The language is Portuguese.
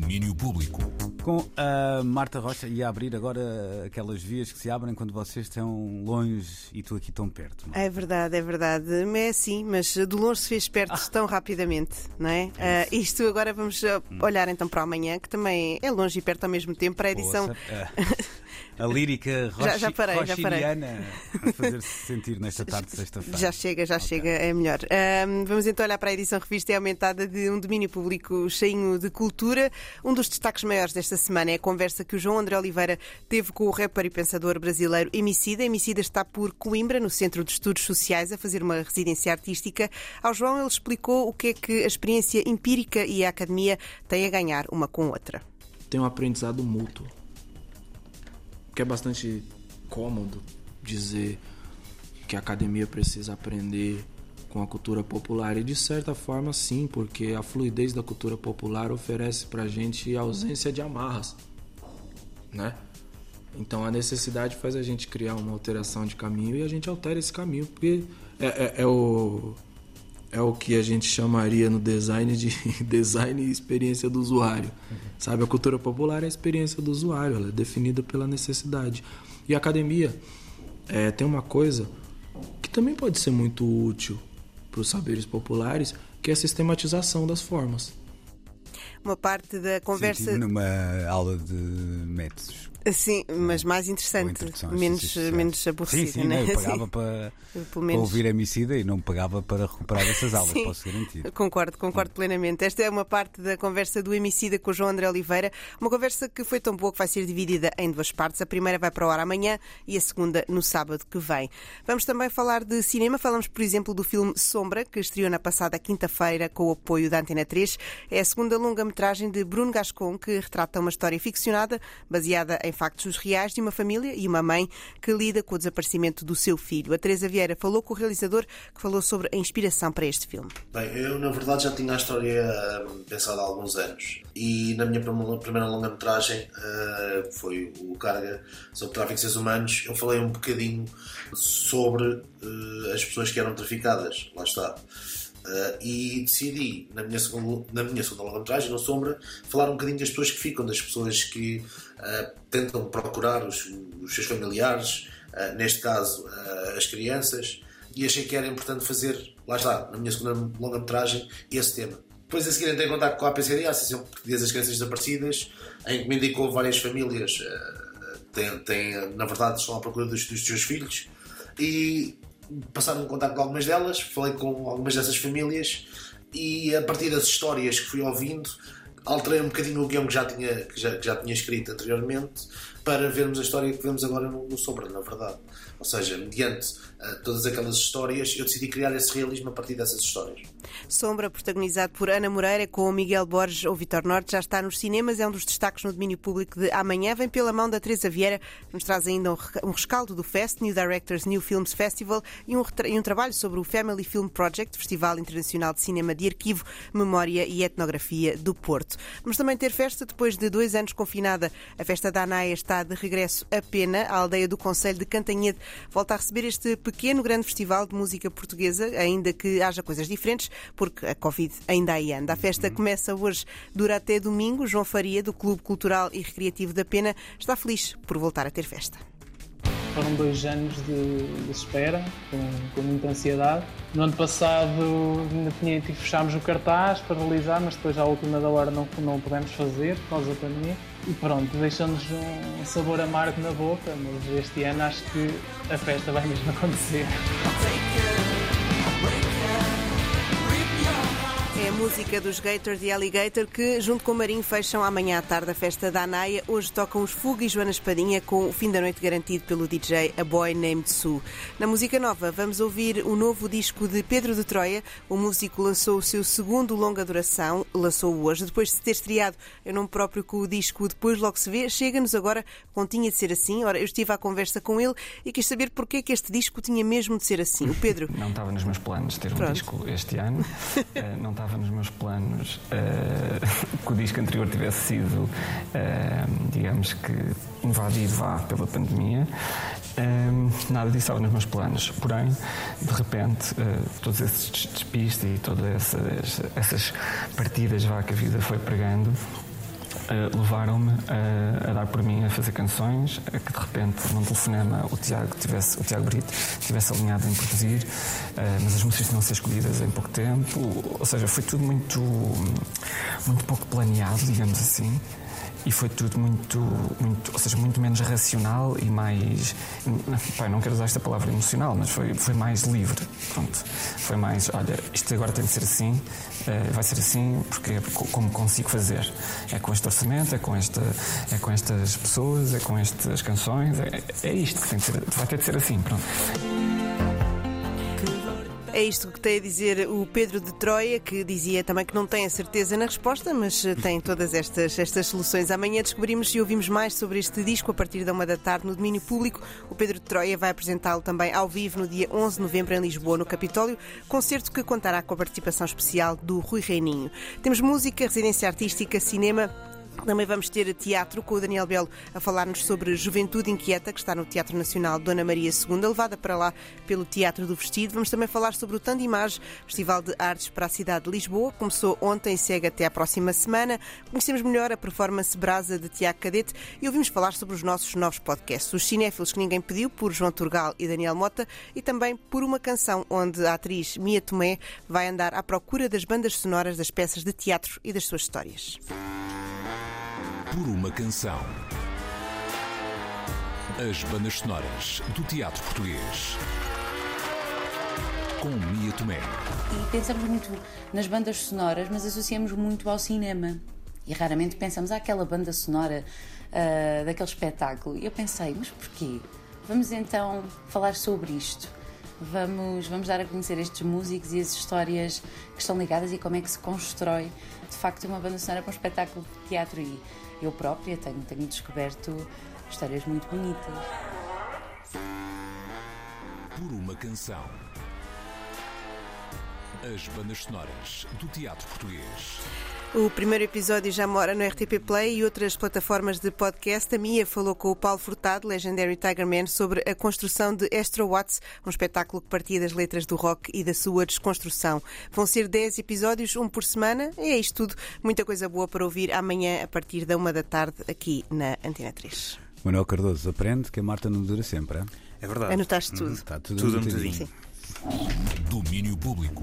Domínio Público. Com a Marta Rocha e a abrir agora aquelas vias que se abrem quando vocês estão longe e tu aqui tão perto. É? é verdade, é verdade. É assim, mas de longe se fez perto ah. tão rapidamente, não é? é uh, isto agora vamos hum. olhar então para amanhã, que também é longe e perto ao mesmo tempo, para a edição. a lírica rochi, já, já parei, já parei. a fazer-se sentir nesta tarde de sexta-feira. Já chega, já okay. chega, é melhor. Um, vamos então olhar para a edição revista e aumentada de um domínio público cheio de cultura. Um dos destaques maiores desta semana é a conversa que o João André Oliveira teve com o rapper e pensador brasileiro Emicida. Emicida está por Coimbra, no Centro de Estudos Sociais, a fazer uma residência artística. Ao João ele explicou o que é que a experiência empírica e a academia têm a ganhar uma com outra. Tem um aprendizado mútuo que é bastante cômodo dizer que a academia precisa aprender com a cultura popular e de certa forma sim, porque a fluidez da cultura popular oferece pra gente a ausência de amarras, né? Então a necessidade faz a gente criar uma alteração de caminho e a gente altera esse caminho, porque é, é, é o é o que a gente chamaria no design de design e experiência do usuário. Uhum. Sabe, a cultura popular é a experiência do usuário, ela é definida pela necessidade. E a academia é, tem uma coisa que também pode ser muito útil para os saberes populares, que é a sistematização das formas. Uma parte da conversa. Sim, numa aula de métodos Sim, mas mais interessante, menos, menos aborrecido. Sim, sim, né? eu pagava para, para ouvir a Emicida e não pagava para recuperar essas aulas, sim, posso garantir. Concordo, concordo sim. plenamente. Esta é uma parte da conversa do Emicida com o João André Oliveira, uma conversa que foi tão boa que vai ser dividida em duas partes. A primeira vai para o ar amanhã e a segunda no sábado que vem. Vamos também falar de cinema, falamos, por exemplo, do filme Sombra, que estreou na passada quinta-feira com o apoio da Antena 3. É a segunda longa-metragem de Bruno Gascon, que retrata uma história ficcionada baseada em factos reais de uma família e uma mãe que lida com o desaparecimento do seu filho. A Teresa Vieira falou com o realizador que falou sobre a inspiração para este filme. Bem, eu na verdade já tinha a história hum, pensada há alguns anos e na minha primeira longa-metragem, uh, foi o Carga sobre tráfico de seres humanos, eu falei um bocadinho sobre uh, as pessoas que eram traficadas, lá está. Uh, e decidi, na minha, segunda, na minha segunda longa-metragem, no Sombra, falar um bocadinho das pessoas que ficam, das pessoas que uh, tentam procurar os, os seus familiares, uh, neste caso as crianças, e achei que era importante fazer, lá está, na minha segunda longa-metragem, esse tema. Depois a seguir entrei em contato com a APCD, a Associação Portuguesa das Crianças Desaparecidas, em que me indicou várias famílias, têm, têm, na verdade estão à procura dos, dos seus filhos, e passaram um contato com algumas delas, falei com algumas dessas famílias e a partir das histórias que fui ouvindo alterei um bocadinho o guião que já tinha, que já, que já tinha escrito anteriormente para vermos a história que vemos agora no, no Sombra, na verdade. Ou seja, mediante uh, todas aquelas histórias, eu decidi criar esse realismo a partir dessas histórias. Sombra, protagonizado por Ana Moreira, com Miguel Borges ou Vitor Norte, já está nos cinemas, é um dos destaques no domínio público de amanhã. Vem pela mão da Teresa Vieira, que nos traz ainda um rescaldo do Fest, New Directors New Films Festival, e um, e um trabalho sobre o Family Film Project, Festival Internacional de Cinema de Arquivo, Memória e Etnografia do Porto. Vamos também ter festa depois de dois anos confinada. A festa da Anaia está de regresso a Pena, a aldeia do Conselho de Cantanhede. Volta a receber este pequeno grande festival de música portuguesa, ainda que haja coisas diferentes, porque a Covid ainda aí anda. A festa uhum. começa hoje, dura até domingo. João Faria, do Clube Cultural e Recreativo da Pena, está feliz por voltar a ter festa. Foram dois anos de, de espera, com, com, muita ansiedade. No ano passado ainda tinha, fechámos o cartaz para realizar, mas depois à última da hora não, não pudemos fazer por causa da pandemia. E pronto, deixamos um sabor amargo na boca, mas este ano acho que a festa vai mesmo acontecer. Música dos Gators e Alligator que, junto com o Marinho, fecham amanhã à tarde a festa da Anaia. Hoje tocam os Fuga e Joana Espadinha com o fim da noite garantido pelo DJ A Boy Named Sue. Na música nova, vamos ouvir o novo disco de Pedro de Troia. O músico lançou o seu segundo longa duração, lançou-o hoje. Depois de ter estreado eu não próprio com o disco Depois Logo Se Vê, chega-nos agora com Tinha de Ser Assim. Ora, eu estive à conversa com ele e quis saber porquê que este disco tinha mesmo de ser assim. O Pedro... Não estava nos meus planos ter um disco este ano. uh, não estava nos meus planos uh, que o disco anterior tivesse sido, uh, digamos que, invadido vá pela pandemia. nada disso estava nos meus planos. Porém, de repente, todos esses despistes e todas essas, essas partidas vá que a vida foi pregando uh, levaram-me a, a, dar por mim a fazer canções, a que de repente num telefonema o Tiago, tivesse, o Tiago Brito tivesse alinhado em produzir, uh, mas as músicas tinham a ser escolhidas em pouco tempo, ou seja, foi tudo muito, muito pouco planeado, digamos assim e foi tudo muito, muito, ou seja, muito menos racional e mais, pai, não quero usar esta palavra emocional, mas foi, foi mais livre, pronto, foi mais, olha, isto agora tem de ser assim, uh, vai ser assim porque é como consigo fazer, é com este orçamento, é com esta, é com estas pessoas, é com estas canções, é, é isto que tem de ser, vai ter de ser assim, pronto. É isto que tem a dizer o Pedro de Troia, que dizia também que não tem a certeza na resposta, mas eh, tem todas estas, estas soluções. Amanhã descobrimos e ouvimos mais sobre este disco a partir da uma da tarde no domínio público. O Pedro de Troia vai apresentá-lo também ao vivo no dia 11 de novembro em Lisboa, no Capitólio, concerto que contará com a participação especial do Rui Reininho. Temos música, residência artística, cinema também vamos ter teatro com o Daniel Belo a falar-nos sobre Juventude Inquieta, que está no Teatro Nacional Dona Maria II, levada para lá pelo Teatro do Vestido. Vamos também falar sobre o Tandimage, Festival de Artes para a cidade de Lisboa. Começou ontem e segue até à próxima semana. Conhecemos melhor a performance Brasa de Tiago Cadete e ouvimos falar sobre os nossos novos podcasts. Os Cinéfilos que Ninguém Pediu, por João Turgal e Daniel Mota, e também por uma canção onde a atriz Mia Tomé vai andar à procura das bandas sonoras das peças de teatro e das suas histórias por uma canção. As bandas sonoras do teatro português. Com Mia Tomé. E pensamos muito nas bandas sonoras, mas associamos muito ao cinema. E raramente pensamos àquela banda sonora uh, daquele espetáculo. E eu pensei, mas porquê? Vamos então falar sobre isto. Vamos, vamos dar a conhecer estes músicos e as histórias que estão ligadas e como é que se constrói de facto uma banda sonora para um espetáculo de teatro. E eu própria tenho, tenho descoberto histórias muito bonitas. Por uma canção. As bandas sonoras do teatro português. O primeiro episódio já mora no RTP Play e outras plataformas de podcast. A Mia falou com o Paulo Furtado, Legendary Tiger Man, sobre a construção de Astro Watts, um espetáculo que partia das letras do rock e da sua desconstrução. Vão ser 10 episódios, um por semana. E é isto tudo. Muita coisa boa para ouvir amanhã a partir da uma da tarde aqui na Antena 3. Manuel Cardoso aprende que a Marta não dura sempre. É, é verdade. Anotaste tudo. Está tudo, tudo anotadinho. Domínio público.